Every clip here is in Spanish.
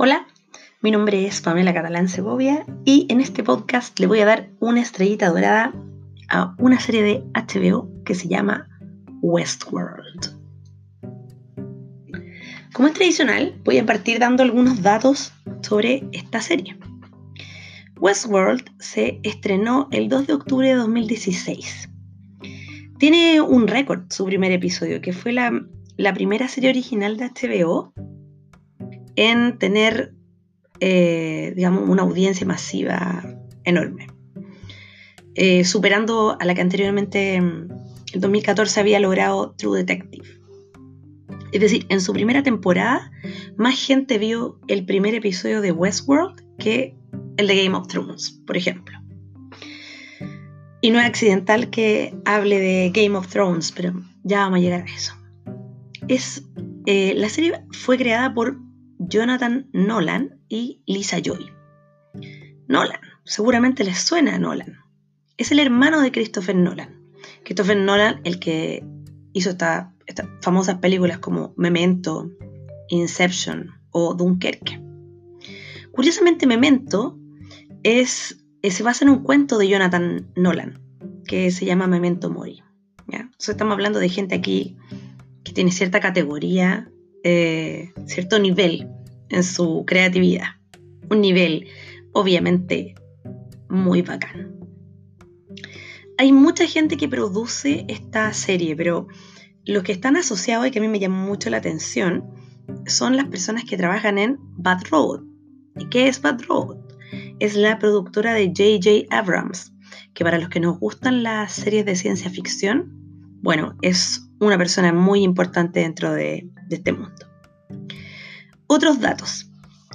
Hola, mi nombre es Pamela Catalán Segovia y en este podcast le voy a dar una estrellita dorada a una serie de HBO que se llama Westworld. Como es tradicional, voy a partir dando algunos datos sobre esta serie. Westworld se estrenó el 2 de octubre de 2016. Tiene un récord su primer episodio, que fue la, primera serie original de HBO en tener, eh, digamos, una audiencia masiva enorme. Eh, superando a la que anteriormente en 2014 había logrado True Detective. Es decir, en su primera temporada, más gente vio el primer episodio de Westworld que el de Game of Thrones, por ejemplo. Y no es accidental que hable de Game of Thrones, pero ya vamos a llegar a eso. Es, eh, la serie fue creada por Jonathan Nolan y Lisa Joy. Nolan, seguramente les suena a Nolan. Es el hermano de Christopher Nolan. Christopher Nolan, el que hizo estas famosas películas como Memento, Inception o Dunkerque. Curiosamente, Memento es, eh, se basa en un cuento de Jonathan Nolan, que se llama Memento Mori. Entonces estamos hablando de gente aquí que tiene cierta categoría, eh, cierto nivel en su creatividad. Un nivel, obviamente, muy bacán. Hay mucha gente que produce esta serie, pero los que están asociados y que a mí me llama mucho la atención son las personas que trabajan en Bad Road. ¿Y qué es Bad Road? es la productora de J.J. Abrams, que para los que nos gustan las series de ciencia ficción, bueno, es una persona muy importante dentro de, este mundo. Otros datos.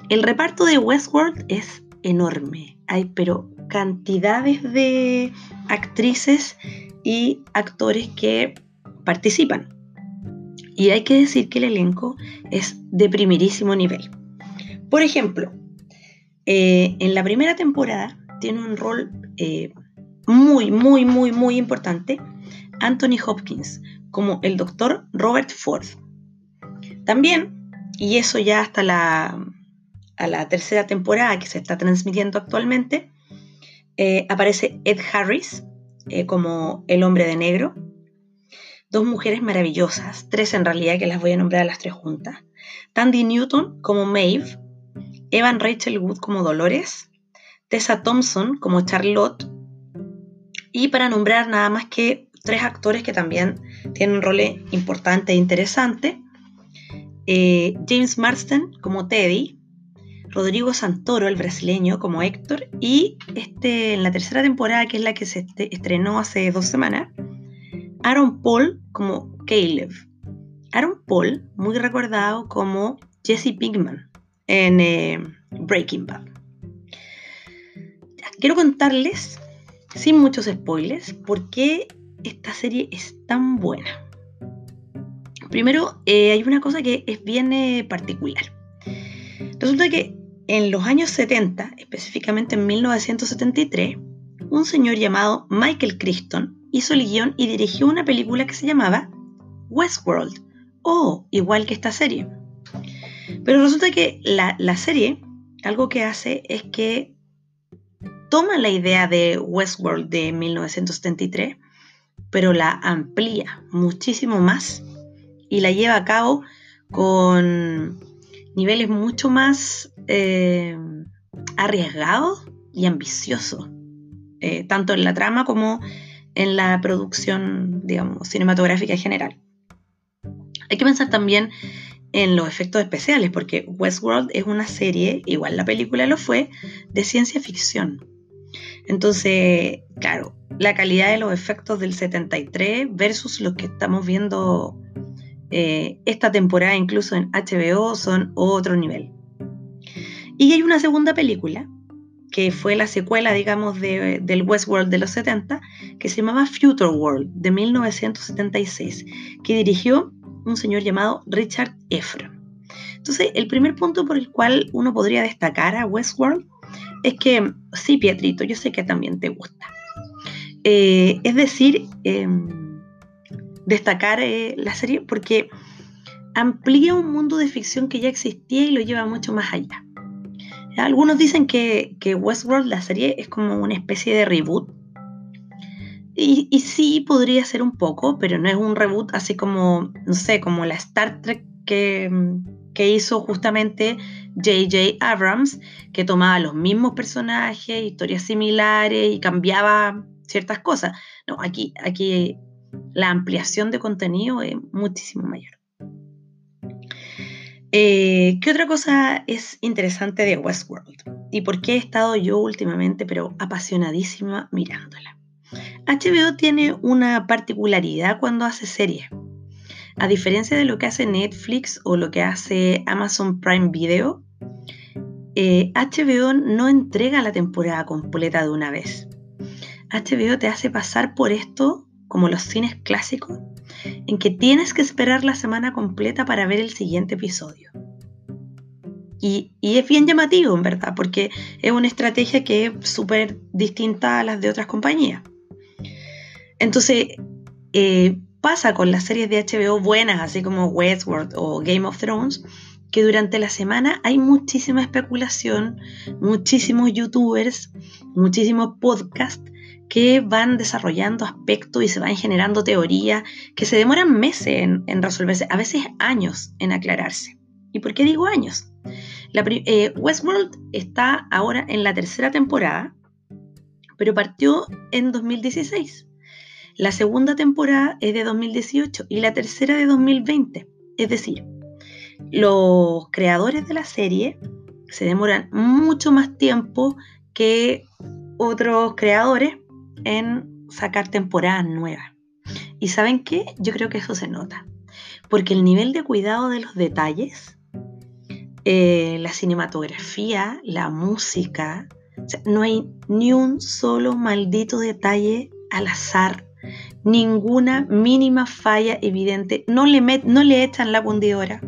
El reparto de Westworld es enorme. Hay pero cantidades de actrices y actores que participan. Y hay que decir que el elenco es de primerísimo nivel. Por ejemplo, eh, en la primera temporada tiene un rol eh, muy, muy, muy, muy importante Anthony Hopkins como el doctor Robert Ford. También, y eso ya hasta la, a la tercera temporada que se está transmitiendo actualmente, eh, aparece Ed Harris como el hombre de negro. Dos mujeres maravillosas, tres en realidad que las voy a nombrar a las tres juntas. Tandy Newton como Maeve, Evan Rachel Wood como Dolores, Tessa Thompson como Charlotte, y para nombrar nada más que tres actores que también tienen un rol importante e interesante, eh, James Marsden como Teddy, Rodrigo Santoro, el brasileño, como Héctor, y este, en la tercera temporada, que es la que se estrenó hace dos semanas, Aaron Paul como Caleb. Aaron Paul, muy recordado como Jesse Pinkman en eh, Breaking Bad. Quiero contarles, sin muchos spoilers, por qué esta serie es tan buena. Primero, eh, hay una cosa que es bien eh, particular. Resulta que en los años 70, específicamente en 1973, un señor llamado Michael Crichton hizo el guion y dirigió una película que se llamaba Westworld, o igual que esta serie. Pero resulta que la, serie, algo que hace es que toma la idea de Westworld de 1973, pero la amplía muchísimo más y la lleva a cabo con niveles mucho más eh, arriesgados y ambiciosos, eh, tanto en la trama como en la producción, digamos, cinematográfica en general. Hay que pensar también en los efectos especiales, porque Westworld es una serie, igual la película lo fue, de ciencia ficción. Entonces, claro, la calidad de los efectos del 73 versus los que estamos viendo eh, esta temporada, incluso en HBO, son otro nivel. Y hay una segunda película, que fue la secuela, digamos, de, del Westworld de los 70, que se llamaba Future World, de 1976, que dirigió un señor llamado Richard Efron. Entonces, el primer punto por el cual uno podría destacar a Westworld es que, sí, Pietrito, yo sé que también te gusta. Eh, es decir, em, destacar eh, la serie porque amplía un mundo de ficción que ya existía y lo lleva mucho más allá. Algunos dicen que, que, Westworld, la serie, es como una especie de reboot. Y, y, sí, podría ser un poco, pero no es un reboot así como, no sé, como la Star Trek que, que hizo justamente J.J. Abrams, que tomaba los mismos personajes, historias similares y cambiaba ciertas cosas. No, aquí, aquí la ampliación de contenido es muchísimo mayor. Eh, ¿Qué otra cosa es interesante de Westworld? ¿Y por qué he estado yo últimamente, pero apasionadísima mirándola? HBO tiene una particularidad cuando hace series. A diferencia de lo que hace Netflix o lo que hace Amazon Prime Video, HBO eh, no entrega la temporada completa de una vez. HBO te hace pasar por esto como los cines clásicos, en que tienes que esperar la semana completa para ver el siguiente episodio. Y, es bien llamativo, en verdad, porque es una estrategia que es súper distinta a las de otras compañías. Entonces, eh, pasa con las series de HBO buenas, así como Westworld o Game of Thrones, que durante la semana hay muchísima especulación, muchísimos youtubers, muchísimos podcasts que van desarrollando aspectos y se van generando teorías que se demoran meses en, resolverse, a veces años en aclararse. ¿Y por qué digo años? Eh, Westworld está ahora en la tercera temporada, pero partió en 2016. La segunda temporada es de 2018 y la tercera de 2020. Es decir, los creadores de la serie se demoran mucho más tiempo que otros creadores en sacar temporadas nuevas. ¿Y saben qué? Yo creo que eso se nota. Porque el nivel de cuidado de los detalles, eh, la cinematografía, la música, no hay ni un solo maldito detalle al azar ninguna mínima falla evidente. No le, no le echan la fundidora.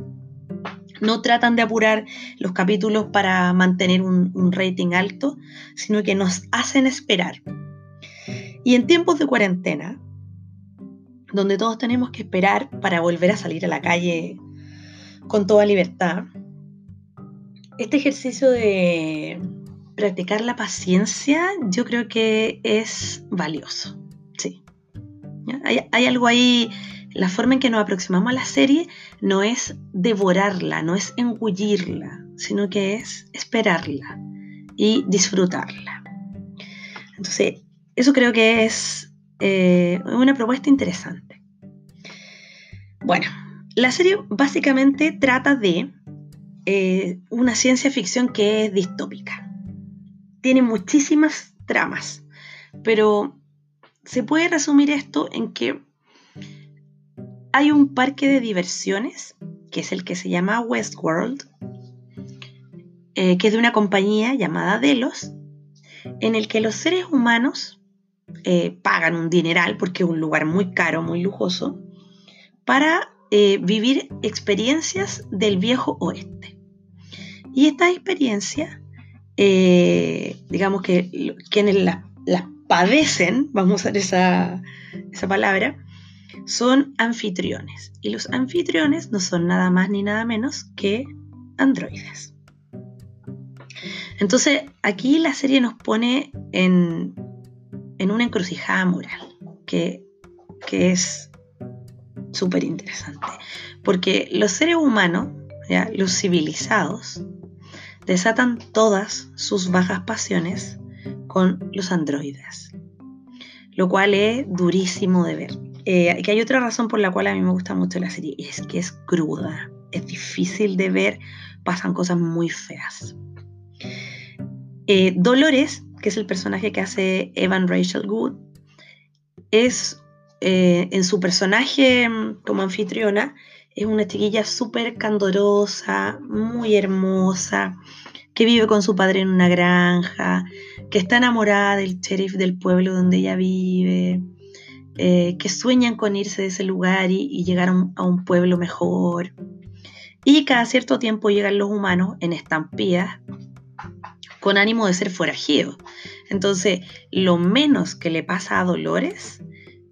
No tratan de apurar los capítulos para mantener un rating alto, sino que nos hacen esperar. Y en tiempos de cuarentena, donde todos tenemos que esperar para volver a salir a la calle con toda libertad, este ejercicio de practicar la paciencia yo creo que es valioso. Hay, algo ahí, la forma en que nos aproximamos a la serie no es devorarla, no es engullirla, sino que es esperarla y disfrutarla. Entonces, eso creo que es eh, una propuesta interesante. Bueno, la serie básicamente trata de eh, una ciencia ficción que es distópica. Tiene muchísimas tramas, pero se puede resumir esto en que hay un parque de diversiones, que es el que se llama Westworld, eh, que es de una compañía llamada Delos, en el que los seres humanos eh, pagan un dineral, porque es un lugar muy caro, muy lujoso, para eh, vivir experiencias del viejo oeste. Y estas experiencias, digamos que quienes las padecen, vamos a usar esa, esa palabra, son anfitriones. Y los anfitriones no son nada más ni nada menos que androides. Entonces, aquí la serie nos pone en, en una encrucijada moral, que, que es súper interesante. Porque los seres humanos, ¿ya? los civilizados, desatan todas sus bajas pasiones con los androides, lo cual es durísimo de ver. Eh, que hay otra razón por la cual a mí me gusta mucho la serie, es que es cruda, es difícil de ver, pasan cosas muy feas. Eh, Dolores, que es el personaje que hace Evan Rachel Good, es eh, en su personaje mm, como anfitriona, es una chiquilla súper candorosa, muy hermosa, que vive con su padre en una granja, que está enamorada del sheriff del pueblo donde ella vive, eh, que sueñan con irse de ese lugar y, llegar a un, pueblo mejor. Y cada cierto tiempo llegan los humanos en estampías con ánimo de ser forajidos. Entonces, lo menos que le pasa a Dolores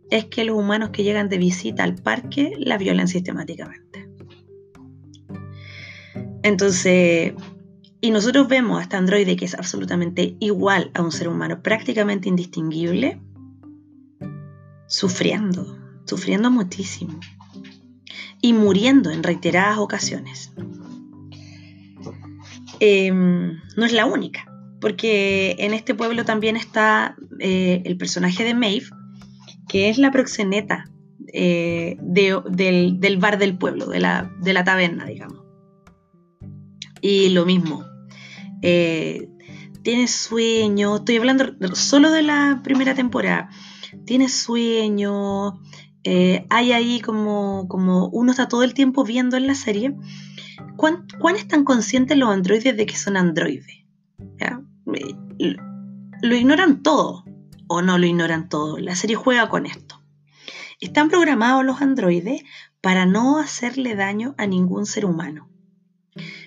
es que los humanos que llegan de visita al parque la violan sistemáticamente. Entonces, y nosotros vemos a este androide que es absolutamente igual a un ser humano, prácticamente indistinguible, sufriendo, sufriendo muchísimo y muriendo en reiteradas ocasiones. Em, no es la única, porque en este pueblo también está eh, el personaje de Maeve, que es la proxeneta eh, del, bar del pueblo, de la, de la taberna, digamos. Y lo mismo, eh, tiene sueño, estoy hablando solo de la primera temporada, tiene sueño, eh, hay ahí como, como uno está todo el tiempo viendo en la serie, ¿cuán, están conscientes los androides de que son androides? Lo ignoran todo o no lo ignoran todo. La serie juega con esto. Están programados los androides para no hacerle daño a ningún ser humano.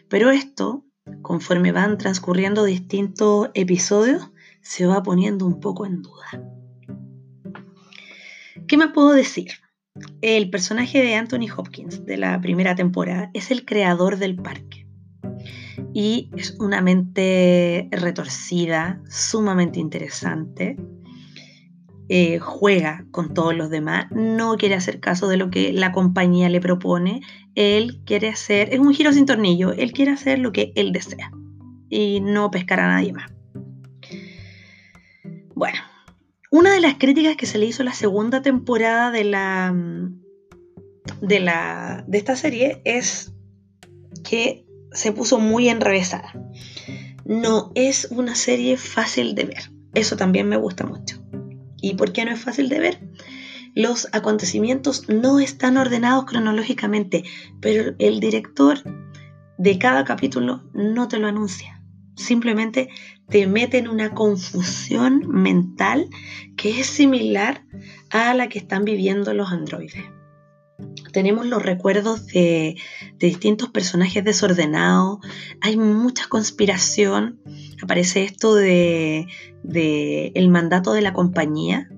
Pero esto conforme van transcurriendo distintos episodios, se va poniendo un poco en duda. ¿Qué más puedo decir? El personaje de Anthony Hopkins de la primera temporada es el creador del parque y es una mente retorcida, sumamente interesante, eh, juega con todos los demás, no quiere hacer caso de lo que la compañía le propone, él quiere hacer, es un giro sin tornillo, él quiere hacer lo que él desea y no pescar a nadie más. Bueno, una de las críticas que se le hizo a la segunda temporada de la de la de esta serie es que se puso muy enrevesada. No es una serie fácil de ver. Eso también me gusta mucho. ¿Y por qué no es fácil de ver? Los acontecimientos no están ordenados cronológicamente, pero el director de cada capítulo no te lo anuncia. Simplemente te mete en una confusión mental que es similar a la que están viviendo los androides. Tenemos los recuerdos de, distintos personajes desordenados, hay mucha conspiración, aparece esto de, el mandato de la compañía,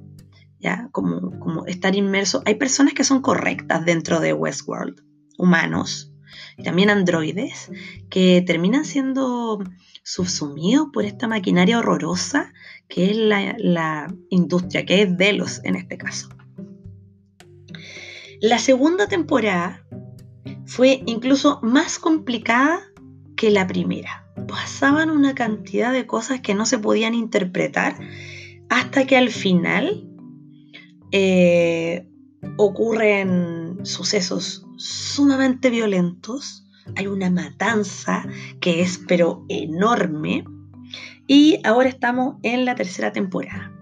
¿ya? Como, como estar inmerso. Hay personas que son correctas dentro de Westworld, humanos, y también androides, que terminan siendo subsumidos por esta maquinaria horrorosa que es la, la industria, que es Delos en este caso. La segunda temporada fue incluso más complicada que la primera pasaban una cantidad de cosas que no se podían interpretar hasta que al final eh, ocurren sucesos sumamente violentos. Hay una matanza que es pero enorme. Y ahora estamos en la tercera temporada.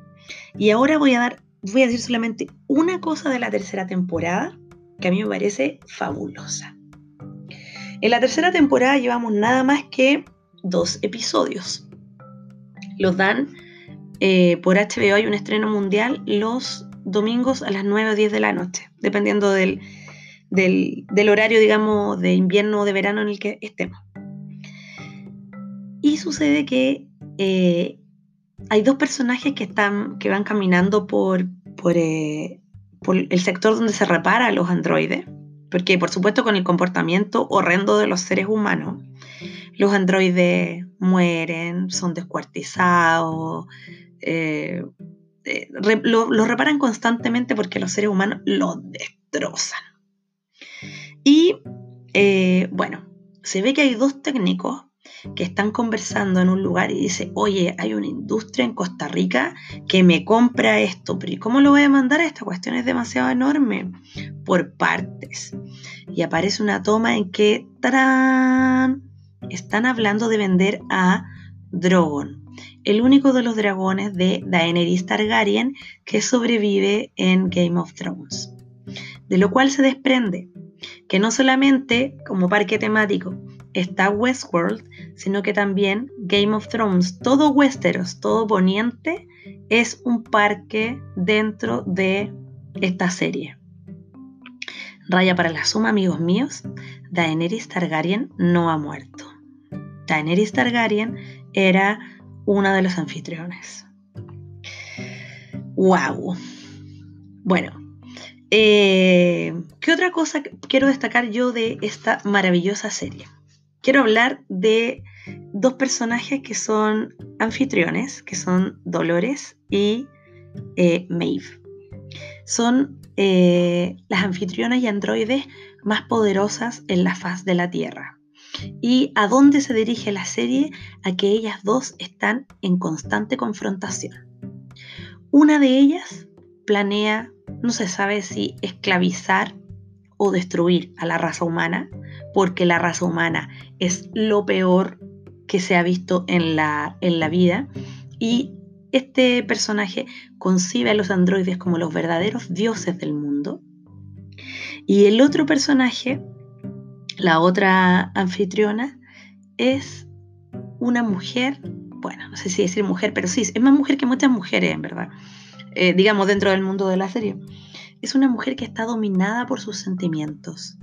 Y ahora voy a dar, voy a decir solamente una cosa de la tercera temporada que a mí me parece fabulosa. En la tercera temporada llevamos nada más que dos episodios. Los dan eh, por HBO, hay un estreno mundial los domingos a las 9 o 10 de la noche, dependiendo del, del, horario, digamos, de invierno o de verano en el que estemos. Y sucede que eh, hay dos personajes que, están, que van caminando por, por, eh, el sector donde se repara a los androides, porque por supuesto con el comportamiento horrendo de los seres humanos, los androides mueren, son descuartizados, eh, eh, los reparan constantemente porque los seres humanos los destrozan. Y bueno, se ve que hay dos técnicos que están conversando en un lugar y dice, oye, hay una industria en Costa Rica que me compra esto, pero ¿y cómo lo voy a mandar? Esta cuestión es demasiado enorme. Por partes. Y aparece una toma en que están hablando de vender a Drogon, el único de los dragones de Daenerys Targaryen que sobrevive en Game of Thrones. De lo cual se desprende que no solamente como parque temático está Westworld, sino que también Game of Thrones, todo Westeros, todo Poniente, es un parque dentro de esta serie. Raya para la suma, amigos míos, Daenerys Targaryen no ha muerto. Daenerys Targaryen era una de los anfitriones. ¡Wow! Bueno, eh, ¿qué otra cosa quiero destacar yo de esta maravillosa serie? Quiero hablar de dos personajes que son anfitriones, que son Dolores y eh, Maeve. Son eh, las anfitrionas y androides más poderosas en la faz de la Tierra. ¿Y a dónde se dirige la serie? A que ellas dos están en constante confrontación. Una de ellas planea, no se sabe si esclavizar o destruir a la raza humana, porque la raza humana es lo peor que se ha visto en la, en la vida. Y este personaje concibe a los androides como los verdaderos dioses del mundo. Y el otro personaje, la otra anfitriona, es una mujer, bueno, no sé si decir mujer, pero sí, es más mujer que muchas mujeres, en verdad, eh, digamos, dentro del mundo de la serie. Es una mujer que está dominada por sus sentimientos,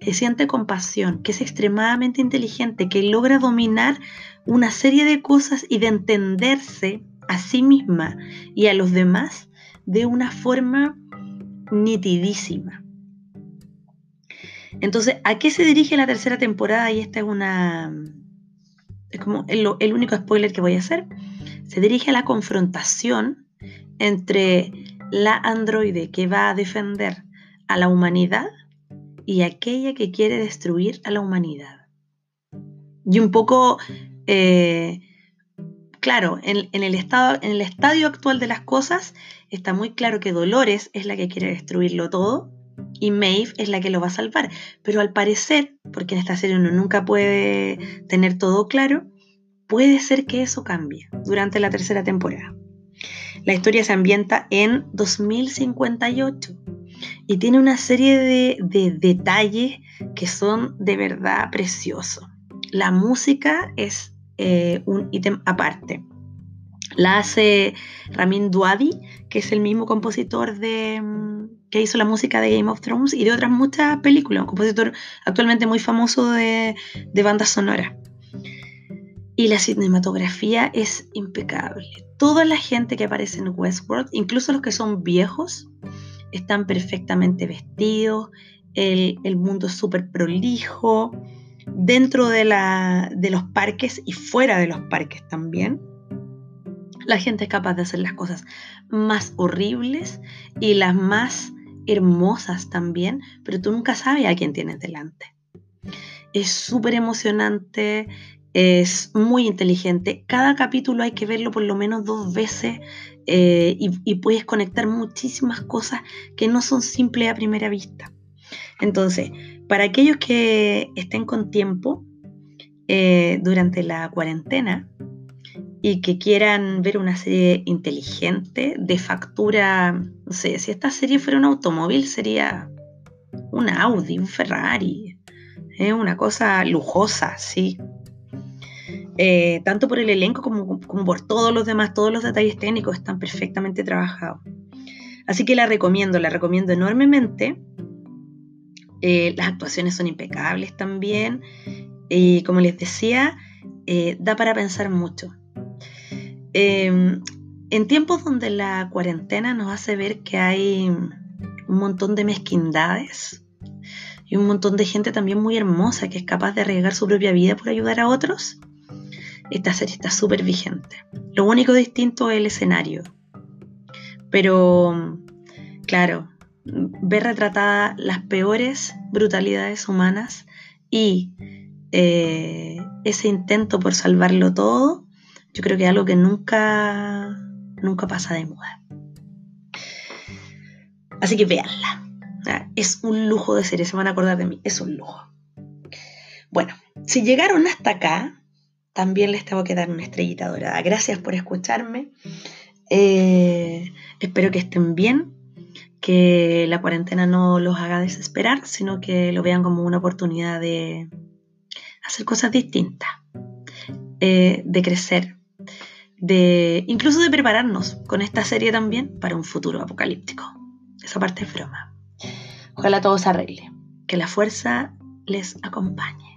que siente compasión, que es extremadamente inteligente, que logra dominar una serie de cosas y de entenderse a sí misma y a los demás de una forma nitidísima. Entonces, ¿a qué se dirige la tercera temporada? Y esta es una... Es como el, el único spoiler que voy a hacer. Se dirige a la confrontación entre la androide que va a defender a la humanidad y aquella que quiere destruir a la humanidad. Y un poco eh, claro, en, el estado, en el estadio actual de las cosas está muy claro que Dolores es la que quiere destruirlo todo y Maeve es la que lo va a salvar. Pero al parecer, porque en esta serie uno nunca puede tener todo claro, puede ser que eso cambie durante la tercera temporada. La historia se ambienta en 2058 y tiene una serie de, de detalles que son de verdad preciosos. La música es eh, un ítem aparte. La hace Ramin Dwadi, que es el mismo compositor de, que hizo la música de Game of Thrones y de otras muchas películas, un compositor actualmente muy famoso de, de banda sonora. Y la cinematografía es impecable. Toda la gente que aparece en Westworld, incluso los que son viejos, están perfectamente vestidos, el, mundo es súper prolijo, dentro de, los parques y fuera de los parques también. La gente es capaz de hacer las cosas más horribles y las más hermosas también, pero tú nunca sabes a quién tienes delante. Es súper emocionante, es muy inteligente. Cada capítulo hay que verlo por lo menos dos veces eh, y, puedes conectar muchísimas cosas que no son simples a primera vista. Entonces, para aquellos que estén con tiempo eh, durante la cuarentena y que quieran ver una serie inteligente de factura, no sé, si esta serie fuera un automóvil sería un Audi, un Ferrari, ¿eh? una cosa lujosa, sí. Eh, tanto por el elenco como, por todos los demás, todos los detalles técnicos están perfectamente trabajados. Así que la recomiendo, la recomiendo enormemente. Eh, las actuaciones son impecables también. Y como les decía, eh, da para pensar mucho. Em, en tiempos donde la cuarentena nos hace ver que hay un montón de mezquindades y un montón de gente también muy hermosa que es capaz de arriesgar su propia vida por ayudar a otros, esta serie está súper vigente. Lo único distinto es el escenario. Pero, claro, ver retratadas las peores brutalidades humanas y eh, ese intento por salvarlo todo, yo creo que es algo que nunca, nunca pasa de moda. Así que véanla. Es un lujo de serie, se van a acordar de mí, es un lujo. Bueno, si llegaron hasta acá, también les tengo que dar una estrellita dorada. Gracias por escucharme. Eh, espero que estén bien que la cuarentena no los haga desesperar, sino que lo vean como una oportunidad de hacer cosas distintas, eh, de crecer, de incluso de prepararnos con esta serie también para un futuro apocalíptico. Esa parte es broma. Ojalá todo se arregle. Que la fuerza les acompañe.